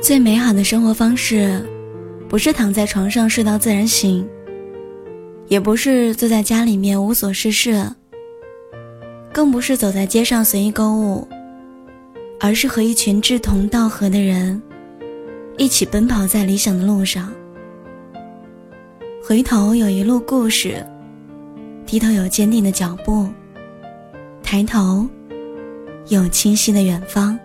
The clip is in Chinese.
最美好的生活方式不是躺在床上睡到自然醒也不是坐在家里面无所事事更不是走在街上随意购物而是和一群志同道合的人一起奔跑在理想的路上。回头有一路故事低头有坚定的脚步抬头有清晰的远方。